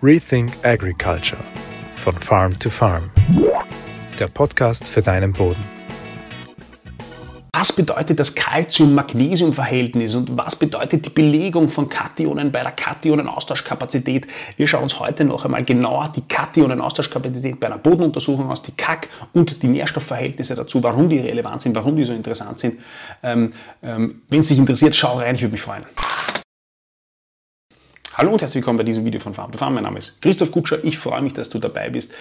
Rethink Agriculture von Farm to Farm. Der Podcast für deinen Boden. Was bedeutet das Calcium-Magnesium-Verhältnis und was bedeutet die Belegung von Kationen bei der Kationen-Austauschkapazität? Wir schauen uns heute noch einmal genauer die Kationen-Austauschkapazität bei einer Bodenuntersuchung aus, die Kack- und die Nährstoffverhältnisse dazu, warum die relevant sind, warum die so interessant sind. Ähm, ähm, Wenn es dich interessiert, schau rein, ich würde mich freuen. Hallo und herzlich willkommen bei diesem Video von Farm to Farm. Mein Name ist Christoph Kutscher. Ich freue mich, dass du dabei bist.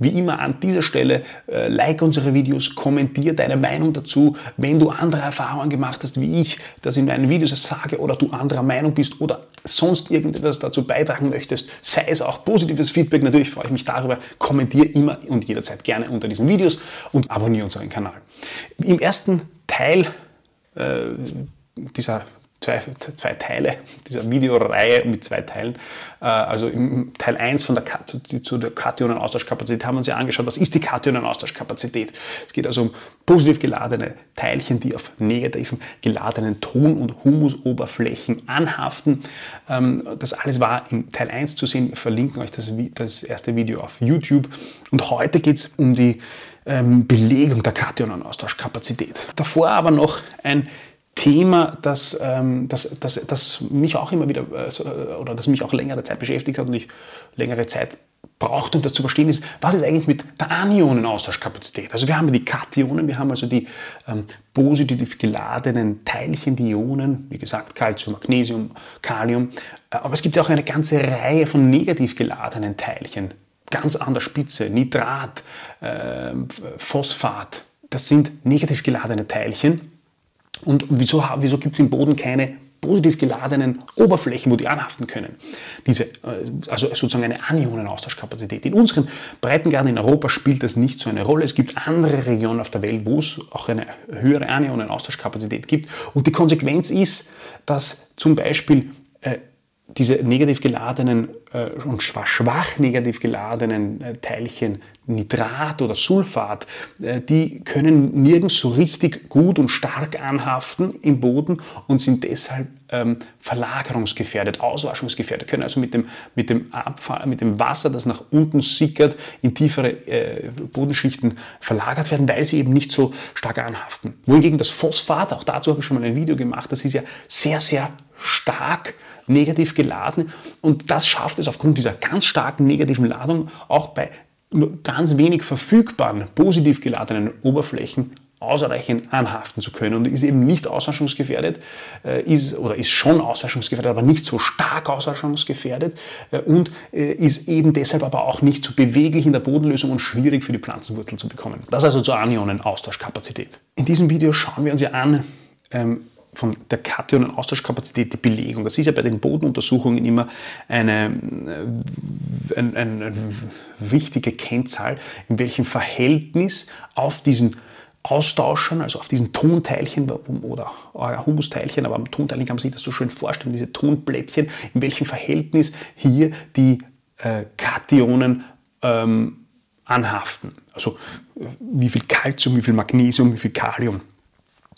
Wie immer an dieser Stelle, äh, like unsere Videos, kommentiere deine Meinung dazu. Wenn du andere Erfahrungen gemacht hast, wie ich das in meinen Videos sage oder du anderer Meinung bist oder sonst irgendetwas dazu beitragen möchtest, sei es auch positives Feedback, natürlich freue ich mich darüber. Kommentiere immer und jederzeit gerne unter diesen Videos und abonniere unseren Kanal. Im ersten Teil äh, dieser zwei, zwei Teile dieser Videoreihe mit zwei Teilen. Äh, also im Teil 1 von der, zu der Kationen-Austauschkapazität haben wir uns ja angeschaut, was ist die Kationen-Austauschkapazität. Es geht also um positiv geladene Teilchen, die auf negativen geladenen Ton- und Humusoberflächen anhaften. Ähm, das alles war im Teil 1 zu sehen. Wir verlinken euch das, das erste Video auf YouTube. Und heute geht es um die ähm, Belegung der Kationen-Austauschkapazität. Davor aber noch ein Thema, das, ähm, das, das, das mich auch immer wieder äh, oder das mich auch längere Zeit beschäftigt hat und ich längere Zeit braucht, um das zu verstehen, ist, was ist eigentlich mit der Anionenaustauschkapazität? Also wir haben die Kationen, wir haben also die ähm, positiv geladenen Teilchen, die Ionen, wie gesagt, Calcium, Magnesium, Kalium, äh, aber es gibt ja auch eine ganze Reihe von negativ geladenen Teilchen, ganz an der Spitze, Nitrat, äh, Phosphat, das sind negativ geladene Teilchen und wieso, wieso gibt es im Boden keine positiv geladenen Oberflächen, wo die anhaften können. Diese, äh, also sozusagen eine Anionenaustauschkapazität. In unseren Breitengraden in Europa spielt das nicht so eine Rolle. Es gibt andere Regionen auf der Welt, wo es auch eine höhere Anionenaustauschkapazität gibt. Und die Konsequenz ist, dass zum Beispiel diese negativ geladenen äh, und schwach negativ geladenen äh, Teilchen, Nitrat oder Sulfat, äh, die können nirgends so richtig gut und stark anhaften im Boden und sind deshalb ähm, verlagerungsgefährdet, auswaschungsgefährdet, können also mit dem, mit, dem Abfall, mit dem Wasser, das nach unten sickert, in tiefere äh, Bodenschichten verlagert werden, weil sie eben nicht so stark anhaften. Wohingegen das Phosphat, auch dazu habe ich schon mal ein Video gemacht, das ist ja sehr, sehr stark negativ geladen und das schafft es aufgrund dieser ganz starken negativen Ladung auch bei nur ganz wenig verfügbaren positiv geladenen Oberflächen ausreichend anhaften zu können und ist eben nicht auswaschungsgefährdet, äh, ist oder ist schon auswaschungsgefährdet, aber nicht so stark auswaschungsgefährdet äh, und äh, ist eben deshalb aber auch nicht so beweglich in der Bodenlösung und schwierig für die Pflanzenwurzeln zu bekommen. Das also zur Anionenaustauschkapazität. In diesem Video schauen wir uns ja an, ähm, von der Kationen-Austauschkapazität die Belegung. Das ist ja bei den Bodenuntersuchungen immer eine, äh, eine, eine wichtige Kennzahl, in welchem Verhältnis auf diesen Austauschern, also auf diesen Tonteilchen oder Humusteilchen, aber am Tonteilchen kann man sich das so schön vorstellen, diese Tonblättchen, in welchem Verhältnis hier die äh, Kationen ähm, anhaften. Also äh, wie viel Calcium, wie viel Magnesium, wie viel Kalium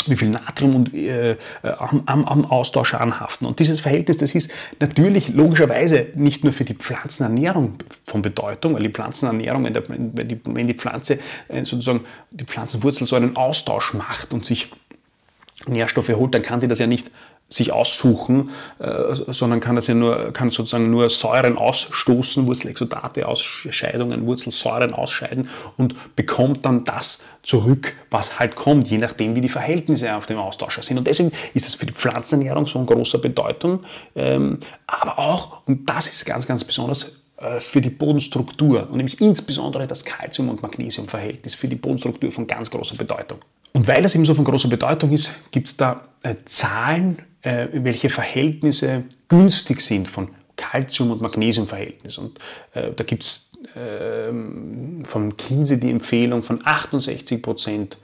wie viel Natrium und, äh, am, am, Austauscher anhaften. Und dieses Verhältnis, das ist natürlich logischerweise nicht nur für die Pflanzenernährung von Bedeutung, weil die Pflanzenernährung, wenn, der, wenn, die, wenn die Pflanze äh, sozusagen die Pflanzenwurzel so einen Austausch macht und sich Nährstoffe holt, dann kann die das ja nicht sich aussuchen, äh, sondern kann das ja nur, kann sozusagen nur Säuren ausstoßen, Wurzelexodate, Ausscheidungen, Wurzelsäuren ausscheiden und bekommt dann das zurück, was halt kommt, je nachdem, wie die Verhältnisse auf dem Austauscher sind. Und deswegen ist es für die Pflanzenernährung so von großer Bedeutung, ähm, aber auch, und das ist ganz, ganz besonders, äh, für die Bodenstruktur und nämlich insbesondere das Calcium- und Magnesiumverhältnis für die Bodenstruktur von ganz großer Bedeutung. Und weil das eben so von großer Bedeutung ist, gibt es da äh, Zahlen, äh, welche Verhältnisse günstig sind von Calcium- und Magnesiumverhältnis. Und äh, da gibt es äh, von Kinsey die Empfehlung von 68 Prozent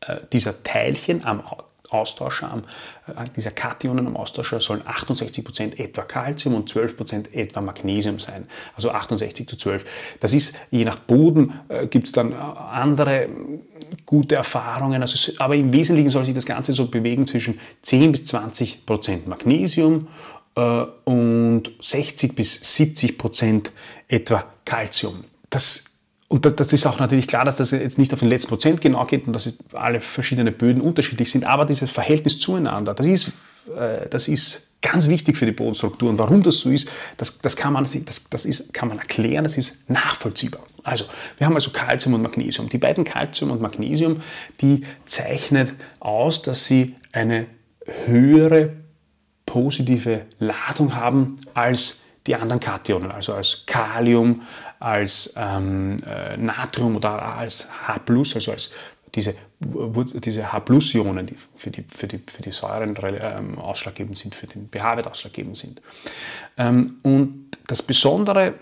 äh, dieser Teilchen am Austauscher, äh, dieser Kationen am Austauscher sollen 68% etwa Calcium und 12% etwa Magnesium sein. Also 68 zu 12. Das ist je nach Boden, äh, gibt es dann äh, andere gute Erfahrungen. Also, aber im Wesentlichen soll sich das Ganze so bewegen zwischen 10 bis 20% Magnesium äh, und 60 bis 70 Prozent etwa Calcium. Das und das ist auch natürlich klar, dass das jetzt nicht auf den letzten Prozent genau geht und dass alle verschiedenen Böden unterschiedlich sind, aber dieses Verhältnis zueinander, das ist, äh, das ist ganz wichtig für die Bodenstruktur. Und warum das so ist, das, das, kann, man, das, das ist, kann man erklären, das ist nachvollziehbar. Also, wir haben also Calcium und Magnesium. Die beiden Calcium und Magnesium, die zeichnet aus, dass sie eine höhere positive Ladung haben als die anderen Kationen, also als Kalium, als ähm, äh, Natrium oder als H+, also als diese, diese H-Ionen, die für die, für die, für die Säuren ähm, ausschlaggebend sind, für den pH-Wert ausschlaggebend sind. Ähm, und das Besondere,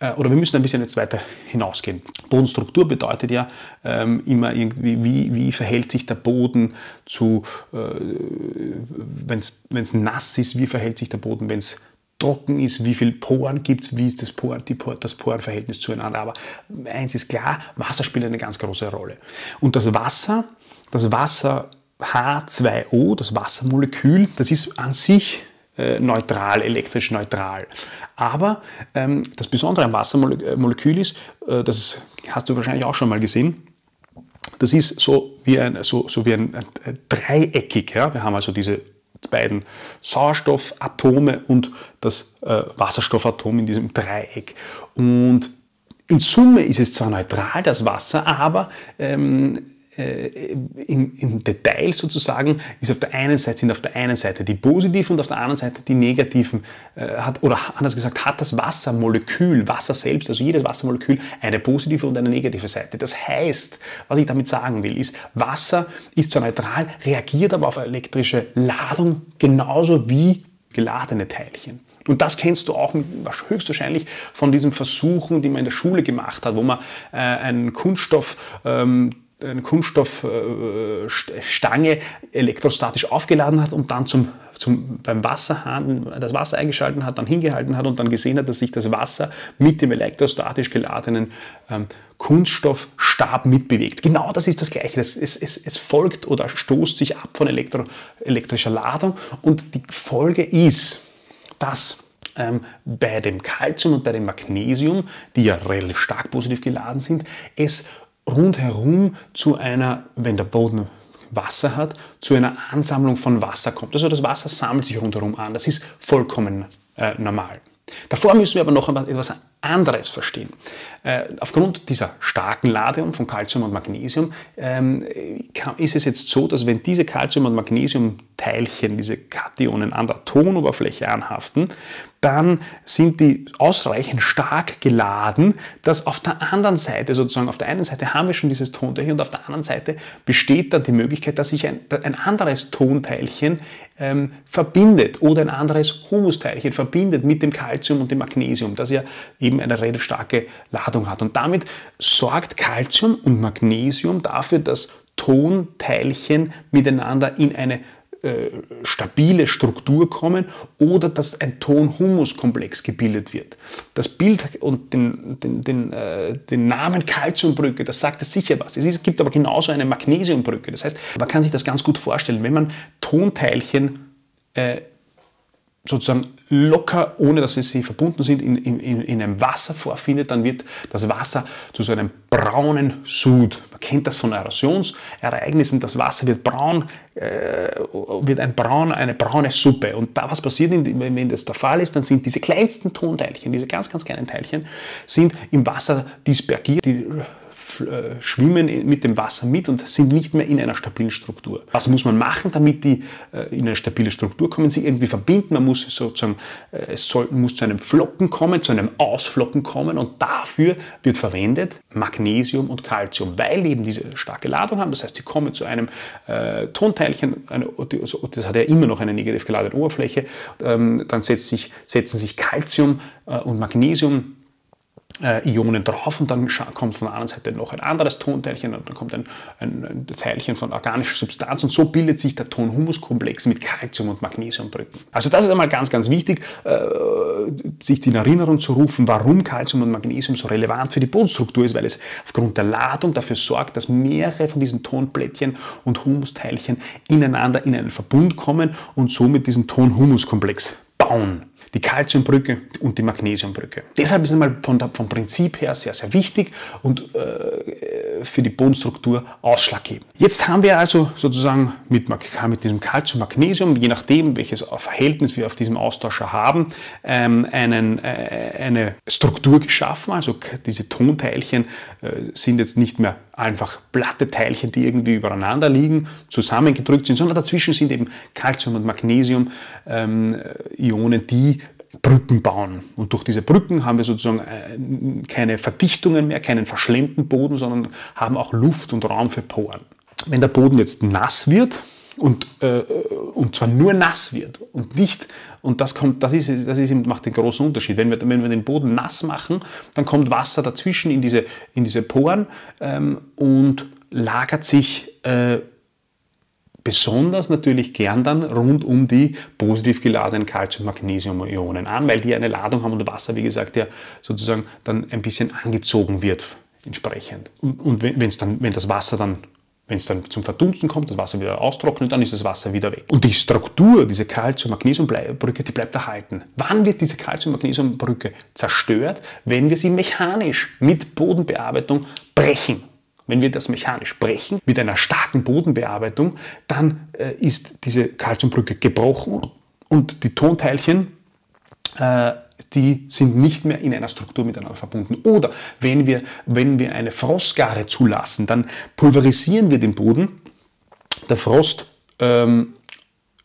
äh, oder wir müssen ein bisschen jetzt weiter hinausgehen. Bodenstruktur bedeutet ja ähm, immer irgendwie, wie, wie verhält sich der Boden zu, äh, wenn es nass ist, wie verhält sich der Boden, wenn es trocken ist, wie viele Poren gibt es, wie ist das, Por, die Por, das Porenverhältnis zueinander. Aber eins ist klar, Wasser spielt eine ganz große Rolle. Und das Wasser, das Wasser H2O, das Wassermolekül, das ist an sich äh, neutral, elektrisch neutral. Aber ähm, das Besondere am Wassermolekül ist, äh, das hast du wahrscheinlich auch schon mal gesehen, das ist so wie ein, so, so wie ein, ein dreieckig. Ja? Wir haben also diese beiden Sauerstoffatome und das äh, Wasserstoffatom in diesem Dreieck. Und in Summe ist es zwar neutral, das Wasser, aber ähm, äh, im, im, Detail sozusagen ist auf der einen Seite, sind auf der einen Seite die positiven und auf der anderen Seite die negativen, äh, hat, oder anders gesagt, hat das Wassermolekül, Wasser selbst, also jedes Wassermolekül, eine positive und eine negative Seite. Das heißt, was ich damit sagen will, ist, Wasser ist zwar neutral, reagiert aber auf elektrische Ladung genauso wie geladene Teilchen. Und das kennst du auch höchstwahrscheinlich von diesen Versuchen, die man in der Schule gemacht hat, wo man äh, einen Kunststoff ähm, eine Kunststoffstange elektrostatisch aufgeladen hat und dann zum, zum, beim Wasserhahn das Wasser eingeschalten hat, dann hingehalten hat und dann gesehen hat, dass sich das Wasser mit dem elektrostatisch geladenen ähm, Kunststoffstab mitbewegt. Genau das ist das Gleiche. Es, es, es folgt oder stoßt sich ab von elektro, elektrischer Ladung und die Folge ist, dass ähm, bei dem Calcium und bei dem Magnesium, die ja relativ stark positiv geladen sind, es rundherum zu einer, wenn der Boden Wasser hat, zu einer Ansammlung von Wasser kommt. Also das Wasser sammelt sich rundherum an. Das ist vollkommen äh, normal. Davor müssen wir aber noch etwas anderes verstehen. Äh, aufgrund dieser starken Ladung von Calcium und Magnesium ähm, ist es jetzt so, dass wenn diese Calcium- und Magnesiumteilchen, diese Kationen an der Tonoberfläche anhaften, dann sind die ausreichend stark geladen, dass auf der anderen Seite, sozusagen auf der einen Seite haben wir schon dieses Tonteilchen und auf der anderen Seite besteht dann die Möglichkeit, dass sich ein, ein anderes Tonteilchen ähm, verbindet oder ein anderes Humusteilchen verbindet mit dem Calcium und dem Magnesium, das ja eben eine relativ starke Ladung hat. Und damit sorgt Calcium und Magnesium dafür, dass Tonteilchen miteinander in eine äh, stabile Struktur kommen oder dass ein Ton-Humus-Komplex gebildet wird. Das Bild und den, den, den, äh, den Namen Calciumbrücke, das sagt es sicher was. Es, ist, gibt aber genauso eine Magnesiumbrücke. Das heißt, man kann sich das ganz gut vorstellen, wenn man Tonteilchen äh, sozusagen locker, ohne dass sie verbunden sind, in, in, in einem Wasser vorfindet, dann wird das Wasser zu so einem braunen Sud. Man kennt das von Erosionsereignissen. Das Wasser wird braun, äh, wird ein braun, eine braune Suppe. Und da was passiert, wenn das der Fall ist, dann sind diese kleinsten Tonteilchen, diese ganz, ganz kleinen Teilchen, sind im Wasser dispergiert. Die schwimmen mit dem Wasser mit und sind nicht mehr in einer stabilen Struktur. Was muss man machen, damit die äh, in eine stabile Struktur kommen, sie irgendwie verbinden? Man muss sozusagen, äh, es soll, muss zu einem Flocken kommen, zu einem Ausflocken kommen und dafür wird verwendet Magnesium und Calcium, weil eben diese starke Ladung haben. Das heißt, sie kommen zu einem äh, Tonteilchen, eine, das hat ja immer noch eine negativ geladene Oberfläche, ähm, dann setzt sich, setzen sich Calcium äh, und Magnesium äh, Ionen drauf und dann kommt von der anderen Seite noch ein anderes Tonteilchen und dann kommt ein, ein, ein Teilchen von organischer Substanz und so bildet sich der Ton-Humus-Komplex mit Calcium- und Magnesiumbrücken. Also das ist einmal ganz, ganz wichtig, äh, sich in Erinnerung zu rufen, warum Calcium und Magnesium so relevant für die Bodenstruktur ist, weil es aufgrund der Ladung dafür sorgt, dass mehrere von diesen Tonplättchen und Humusteilchen ineinander in einen Verbund kommen und somit diesen Ton-Humus-Komplex bauen die Calciumbrücke und die Magnesiumbrücke. Deshalb ist einmal von der, vom Prinzip her sehr, sehr wichtig und äh, für die Bodenstruktur ausschlaggebend. Jetzt haben wir also sozusagen mit, mit diesem Calcium, Magnesium, je nachdem, welches Verhältnis wir auf diesem Austauscher haben, ähm, einen, äh, eine Struktur geschaffen. Also diese Tonteilchen äh, sind jetzt nicht mehr einfach platte Teilchen, die irgendwie übereinander liegen, zusammengedrückt sind, sondern dazwischen sind eben Calcium und Magnesium ähm, die Brücken bauen. Und durch diese Brücken haben wir sozusagen äh, keine Verdichtungen mehr, keinen verschlemmten Boden, sondern haben auch Luft und Raum für Poren. Wenn der Boden jetzt nass wird, und, äh, und zwar nur nass wird und nicht, und das, kommt, das, ist, das ist, macht den großen Unterschied. Wenn wir, wenn wir den Boden nass machen, dann kommt Wasser dazwischen in diese, in diese Poren ähm, und lagert sich äh, besonders natürlich gern dann rund um die positiv geladenen Calcium-Magnesium-Ionen an, weil die eine Ladung haben und Wasser, wie gesagt, ja sozusagen dann ein bisschen angezogen wird entsprechend. Und, und wenn's dann, wenn das Wasser dann wenn es dann zum Verdunsten kommt, das Wasser wieder austrocknet, dann ist das Wasser wieder weg. Und die Struktur, diese Calcium-Magnesium-Brücke, die bleibt erhalten. Wann wird diese Calcium-Magnesium-Brücke zerstört? Wenn wir sie mechanisch mit Bodenbearbeitung brechen. Wenn wir das mechanisch brechen mit einer starken Bodenbearbeitung, dann äh, ist diese Calciumbrücke gebrochen und die Tonteilchen, äh, die sind nicht mehr in einer Struktur miteinander verbunden. Oder wenn wir, wenn wir eine Frostgare zulassen, dann pulverisieren wir den Boden. Der Frost ähm,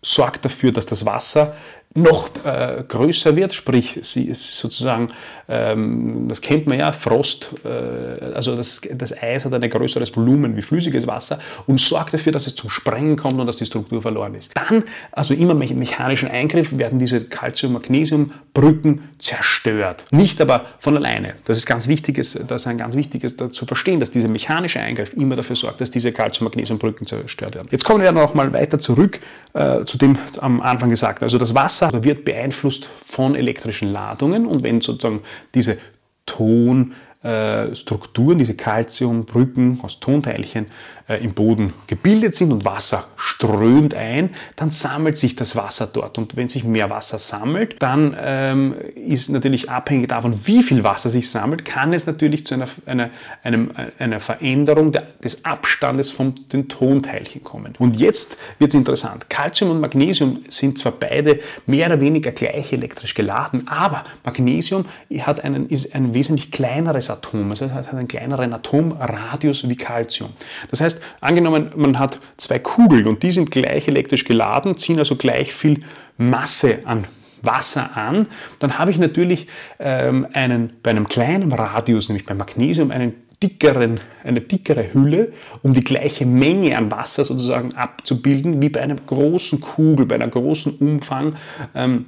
sorgt dafür, dass das Wasser noch äh, größer wird, sprich sie ist sozusagen, ähm, das kennt man ja, Frost, äh, also das, das Eis hat ein größeres Volumen wie flüssiges Wasser und sorgt dafür, dass es zum Sprengen kommt und dass die Struktur verloren ist. Dann, also immer mit mechanischen Eingriff, werden diese Calcium-Magnesium-Brücken zerstört. Nicht aber von alleine. Das ist ganz wichtiges, das ist ein ganz wichtiges zu verstehen, dass dieser mechanische Eingriff immer dafür sorgt, dass diese Calcium-Magnesium-Brücken zerstört werden. Jetzt kommen wir noch mal weiter zurück äh, zu dem am Anfang gesagt. Also das Wasser Wasser wird beeinflusst von elektrischen Ladungen. Und wenn sozusagen diese Ton äh, Strukturen, diese Calciumbrücken aus Tonteilchen im Boden gebildet sind und Wasser strömt ein, dann sammelt sich das Wasser dort. Und wenn sich mehr Wasser sammelt, dann ähm, ist natürlich abhängig davon, wie viel Wasser sich sammelt, kann es natürlich zu einer, einer, einem, einer Veränderung der, des Abstandes von den Tonteilchen kommen. Und jetzt wird es interessant. Calcium und Magnesium sind zwar beide mehr oder weniger gleich elektrisch geladen, aber Magnesium hat einen, ist ein wesentlich kleineres Atom. Also es hat einen kleineren Atomradius wie Calcium. Das heißt, angenommen, man hat zwei Kugeln und die sind gleich elektrisch geladen, ziehen also gleich viel Masse an Wasser an, dann habe ich natürlich ähm, einen, bei einem kleinen Radius, nämlich beim Magnesium, einen dickeren, eine dickere Hülle, um die gleiche Menge an Wasser sozusagen abzubilden, wie bei einer großen Kugel, bei einem großen Umfang. Ähm,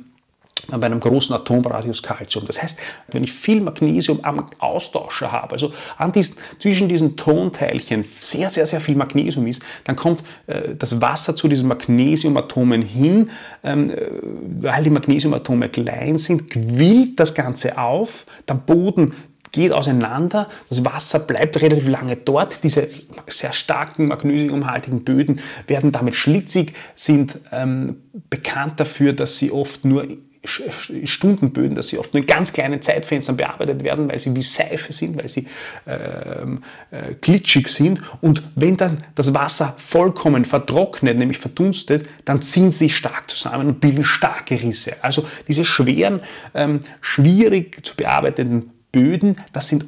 bei einem großen Atomradius Calcium. Das heißt, wenn ich viel Magnesium am Austauscher habe, also diesen, zwischen diesen Tonteilchen sehr, sehr, sehr viel Magnesium ist, dann kommt äh, das Wasser zu diesen Magnesiumatomen hin, ähm, äh, weil die Magnesiumatome klein sind, quillt das Ganze auf, der Boden geht auseinander, das Wasser bleibt relativ lange dort, diese sehr starken magnesiumhaltigen Böden werden damit schlitzig, sind ähm, bekannt dafür, dass sie oft nur Stundenböden, dass sie oft nur in ganz kleinen Zeitfenstern bearbeitet werden, weil sie wie Seife sind, weil sie ähm, äh, glitschig sind. Und wenn dann das Wasser vollkommen vertrocknet, nämlich verdunstet, dann ziehen sie stark zusammen und bilden starke Risse. Also diese schweren, ähm, schwierig zu bearbeitenden Böden, das sind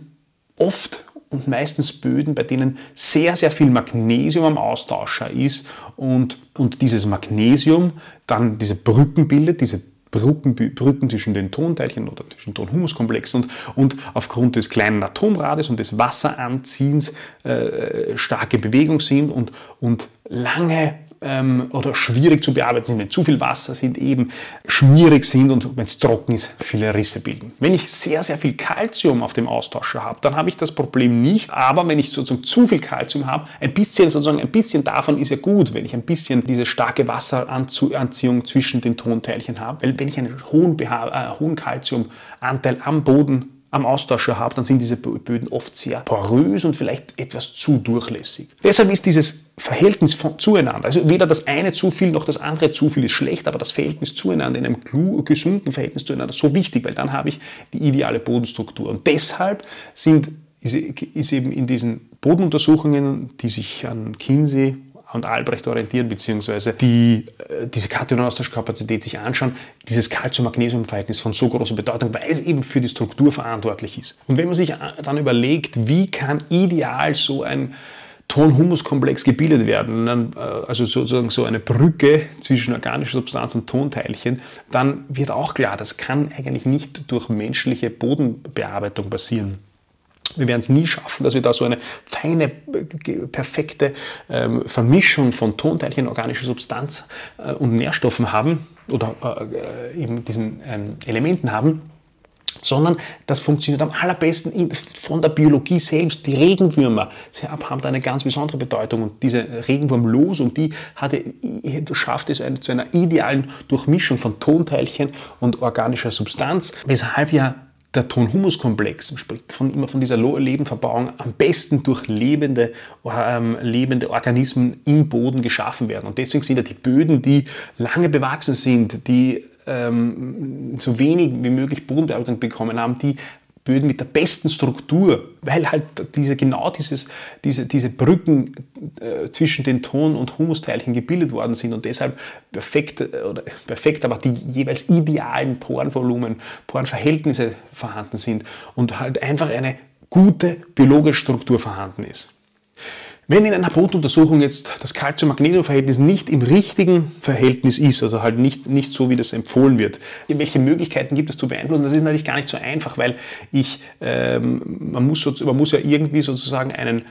oft und meistens Böden, bei denen sehr, sehr viel Magnesium am Austauscher ist und, und dieses Magnesium dann diese Brücken bildet, diese Brücken, Brücken zwischen den Tonteilchen oder zwischen Tonhumuskomplexen und, und aufgrund des kleinen Atomrades und des Wasseranziehens äh, starke Bewegung sind und, und lange ähm, oder schwierig zu bearbeiten sind, wenn zu viel Wasser sind, eben schmierig sind und wenn es trocken ist, viele Risse bilden. Wenn ich sehr, sehr viel Kalzium auf dem Austauscher habe, dann habe ich das Problem nicht, aber wenn ich sozusagen zu viel Kalzium habe, ein bisschen sozusagen ein bisschen davon ist ja gut, wenn ich ein bisschen diese starke Wasseranziehung zwischen den Tonteilchen habe, weil wenn ich einen hohen, äh, hohen Kalziumanteil am Boden am Austauscher habe, dann sind diese Böden oft sehr porös und vielleicht etwas zu durchlässig. Deshalb ist dieses Verhältnis von, zueinander, also weder das eine zu viel noch das andere zu viel ist schlecht, aber das Verhältnis zueinander in einem gesunden Verhältnis zueinander so wichtig, weil dann habe ich die ideale Bodenstruktur. Und deshalb sind, ist eben in diesen Bodenuntersuchungen, die sich an Kinsey und Albrecht orientieren, beziehungsweise die äh, diese Kationaustauschkapazität sich anschauen, dieses Calcium-Magnesium-Verhältnis von so großer Bedeutung, weil es eben für die Struktur verantwortlich ist. Und wenn man sich dann überlegt, wie kann ideal so ein Ton-Humus-Komplex gebildet werden, äh, also sozusagen so eine Brücke zwischen organischer Substanz und Tonteilchen, dann wird auch klar, das kann eigentlich nicht durch menschliche Bodenbearbeitung passieren. Wir werden es nie schaffen, dass wir da so eine feine, perfekte ähm, Vermischung von Tonteilchen, organischer Substanz äh, und Nährstoffen haben oder äh, eben diesen ähm, Elementen haben, sondern das funktioniert am allerbesten in, von der Biologie selbst. Die Regenwürmer haben da eine ganz besondere Bedeutung und diese Regenwurmlosung, die hatte, schafft es eine, zu einer idealen Durchmischung von Tonteilchen und organischer Substanz, weshalb ja der Ton-Humus-Komplex spricht von, immer von dieser Lebenverbauung am besten durch lebende, ähm, lebende Organismen im Boden geschaffen werden. Und deswegen sind ja die Böden, die lange bewachsen sind, die ähm, so wenig wie möglich Bodenbearbeitung bekommen haben, die Böden mit der besten Struktur, weil halt diese, genau dieses, diese, diese Brücken äh, zwischen den Ton- und Humusteilchen gebildet worden sind und deshalb perfekt, äh, oder perfekt, aber die jeweils idealen Porenvolumen, Porenverhältnisse vorhanden sind und halt einfach eine gute biologische Struktur vorhanden ist. Wenn in einer Bodenuntersuchung jetzt das Calcium-Magnesium-Verhältnis nicht im richtigen Verhältnis ist, also halt nicht, nicht so, wie das empfohlen wird, welche Möglichkeiten gibt es zu beeinflussen? Das ist natürlich gar nicht so einfach, weil ich, ähm, man, muss man muss ja irgendwie sozusagen einen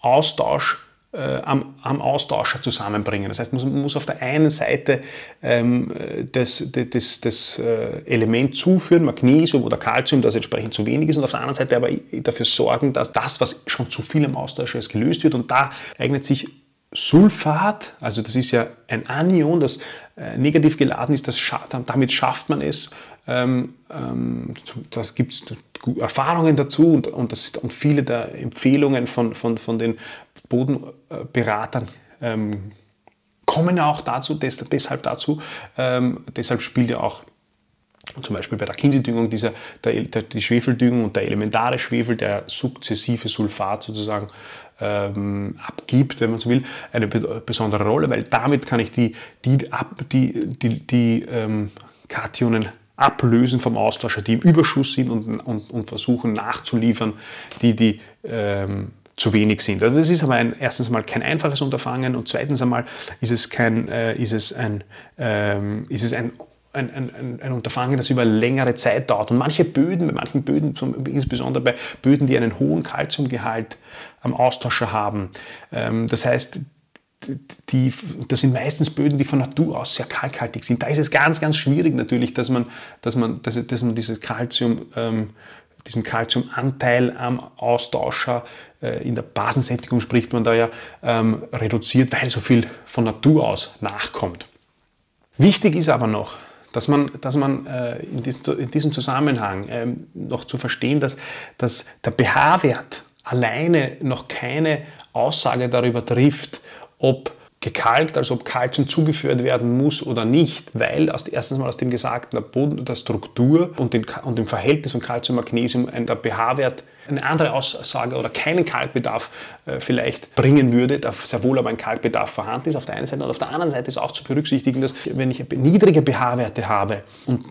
Austausch am, am, Austauscher zusammenbringen. Das heißt, man muss auf der einen Seite ähm, das, das, das äh, Element zuführen, Magnesium oder Calcium, das entsprechend zu wenig ist, und auf der anderen Seite aber dafür sorgen, dass das, was schon zu viel am Austauscher ist, gelöst wird. Und da eignet sich Sulfat, also das ist ja ein Anion, das äh, negativ geladen ist, das, damit schafft man es. Ähm, ähm, das gibt es Erfahrungen dazu und, und, das, und viele der Empfehlungen von, von, von den Bodenberatern ähm, kommen auch dazu, des, deshalb dazu. Ähm, deshalb spielt ja auch zum Beispiel bei der Kinsey-Düngung dieser, der, der, die Schwefeldüngung und der elementare Schwefel, der sukzessive Sulfat sozusagen ähm, abgibt, wenn man so will, eine besondere Rolle, weil damit kann ich die, die, die, die, die ähm, Kationen ablösen vom Austauscher, die im Überschuss sind und, und, und versuchen nachzuliefern, die die ähm, zu wenig sind. Also das ist aber ein, erstens mal kein einfaches Unterfangen und zweitens einmal ist es, kein, äh, ist es, ein, ähm, ist es ein ein, ein, ein, Unterfangen, das über längere Zeit dauert. Und manche Böden, bei manchen Böden, insbesondere bei Böden, die einen hohen Kalziumgehalt am Austauscher haben, ähm, das heißt, die, das sind meistens Böden, die von Natur aus sehr kalkhaltig sind. Da ist es ganz, ganz schwierig natürlich, dass man, dass man, dass, dass man dieses Kalzium ähm, diesen Kalziumanteil am Austauscher äh, in der Basensättigung spricht man da ja, ähm, reduziert, weil so viel von Natur aus nachkommt. Wichtig ist aber noch, dass man, dass man äh, in, diesem, in, diesem, Zusammenhang ähm, noch zu verstehen, dass, dass der pH-Wert alleine noch keine Aussage darüber trifft, ob gekalkt, also ob Kalzium zugeführt werden muss oder nicht, weil aus, erstens mal aus dem Gesagten der, Boden, der Struktur und, den, und dem Verhältnis von Kalzium und Magnesium der pH-Wert eine andere Aussage oder keinen Kalkbedarf äh, vielleicht bringen würde, da sehr wohl aber ein Kalkbedarf vorhanden ist. Auf der einen Seite und auf der anderen Seite ist auch zu berücksichtigen, dass wenn ich niedrige pH-Werte habe und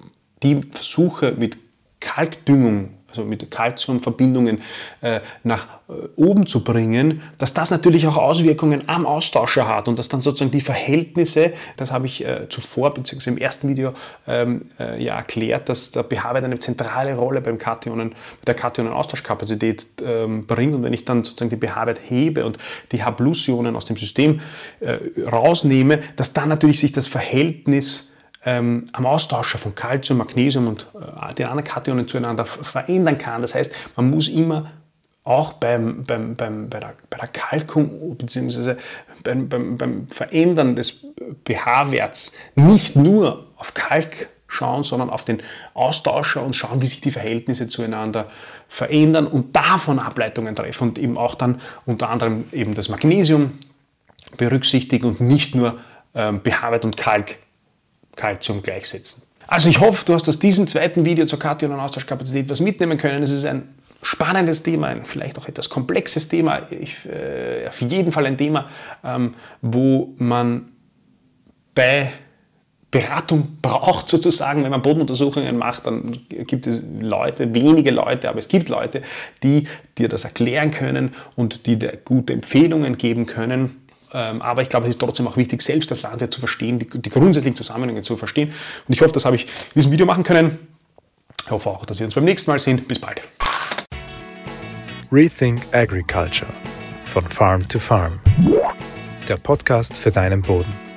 die versuche mit Kalkdüngung also mit Calciumverbindungen äh, nach äh, oben zu bringen, dass das natürlich auch Auswirkungen am Austauscher hat und dass dann sozusagen die Verhältnisse, das habe ich äh, zuvor bzw. im ersten Video ähm, äh, ja erklärt, dass der pH-Wert eine zentrale Rolle beim Kationen, bei der Kationen-Austauschkapazität ähm, bringt und wenn ich dann sozusagen die pH-Wert hebe und die H-Plus-Ionen aus dem System rausnehme, dass dann natürlich sich das Verhältnis ähm, am Austauscher von Calcium, Magnesium und äh, den anderen Kationen zueinander verändern kann. Das heißt, man muss immer auch beim, beim, beim, bei, der, bei der Kalkung bzw. Beim, beim, beim Verändern des pH-Werts nicht nur auf Kalk schauen, sondern auf den Austauscher und schauen, wie sich die Verhältnisse zueinander verändern und davon Ableitungen treffen und eben auch dann unter anderem eben das Magnesium berücksichtigen und nicht nur ähm, behaart und Kalk, Calcium gleichsetzen. Also ich hoffe, du hast aus diesem zweiten Video zur Kation- und Austauschkapazität was mitnehmen können. Es ist ein spannendes Thema, ein vielleicht auch etwas komplexes Thema, ich, äh, auf jeden Fall ein Thema, ähm, wo man bei Beratung braucht sozusagen, wenn man Bodenuntersuchungen macht, dann gibt es Leute, wenige Leute, aber es gibt Leute, die dir das erklären können und die dir gute Empfehlungen geben können. Ähm, aber ich glaube, es ist trotzdem auch wichtig, selbst das Landwirt zu verstehen, die, die grundsätzlichen Zusammenhänge zu verstehen. Und ich hoffe, das habe ich in diesem Video machen können. Ich hoffe auch, dass wir uns beim nächsten Mal sehen. Bis bald. Rethink Agriculture von Farm to Farm. Der Podcast für deinen Boden.